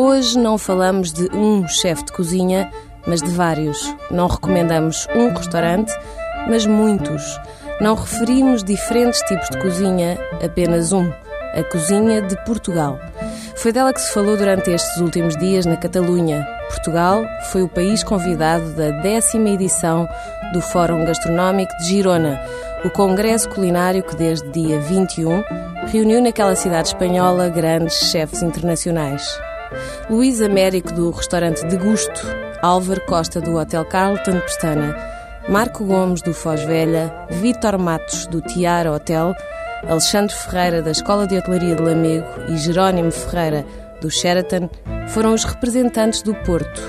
Hoje não falamos de um chefe de cozinha, mas de vários. Não recomendamos um restaurante, mas muitos. Não referimos diferentes tipos de cozinha, apenas um: a cozinha de Portugal. Foi dela que se falou durante estes últimos dias na Catalunha. Portugal foi o país convidado da décima edição do Fórum Gastronómico de Girona, o congresso culinário que desde dia 21 reuniu naquela cidade espanhola grandes chefes internacionais. Luís Américo do restaurante De Gusto, Álvaro Costa do Hotel Carlton Pestana, Marco Gomes do Foz Velha, Vítor Matos do Tiara Hotel, Alexandre Ferreira da Escola de Hotelaria de Lamego e Jerónimo Ferreira do Sheraton foram os representantes do Porto.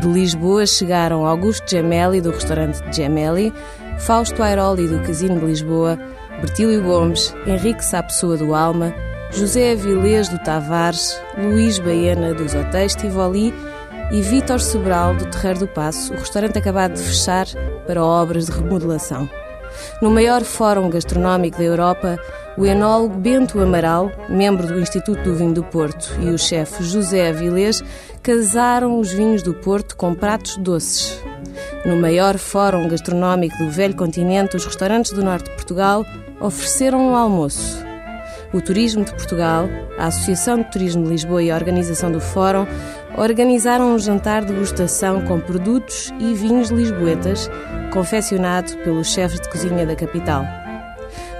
De Lisboa chegaram Augusto Gemelli do restaurante Gemelli, Fausto Airoli do Casino de Lisboa, Bertílio Gomes, Henrique Sapessoa do Alma, José Avilés do Tavares, Luís Baena dos Hotéis Tivoli e Vítor Sobral do Terreiro do Passo, o restaurante acabado de fechar para obras de remodelação. No maior fórum gastronómico da Europa, o enólogo Bento Amaral, membro do Instituto do Vinho do Porto, e o chefe José Avilés casaram os vinhos do Porto com pratos doces. No maior fórum gastronómico do velho continente, os restaurantes do norte de Portugal ofereceram um almoço o Turismo de Portugal, a Associação de Turismo de Lisboa e a Organização do Fórum organizaram um jantar de degustação com produtos e vinhos lisboetas, confeccionado pelos chefes de cozinha da capital.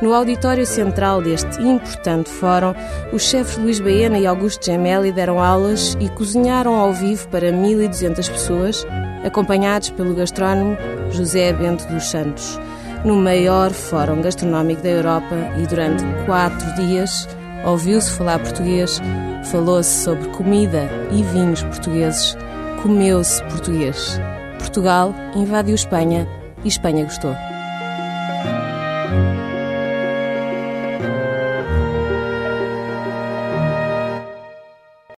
No auditório central deste importante fórum, os chefes Luís Baena e Augusto Gemelli deram aulas e cozinharam ao vivo para 1.200 pessoas, acompanhados pelo gastrónomo José Bento dos Santos no maior fórum gastronómico da Europa e durante quatro dias ouviu-se falar português, falou-se sobre comida e vinhos portugueses, comeu-se português. Portugal invadiu Espanha e Espanha gostou.